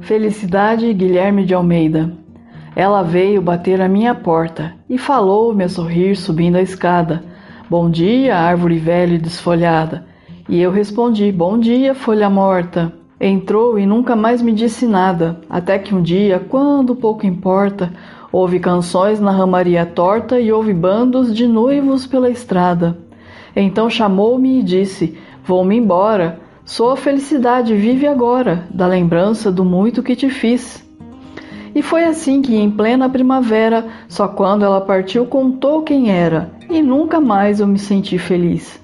Felicidade Guilherme de Almeida. Ela veio bater à minha porta e falou-me a sorrir subindo a escada. Bom dia, árvore velha e desfolhada. E eu respondi: Bom dia, folha morta. Entrou e nunca mais me disse nada, até que um dia, quando pouco importa, houve canções na ramaria torta e houve bandos de noivos pela estrada. Então chamou-me e disse: Vou-me embora. Sou a felicidade, vive agora, da lembrança do muito que te fiz. E foi assim que, em plena primavera, só quando ela partiu contou quem era, e nunca mais eu me senti feliz.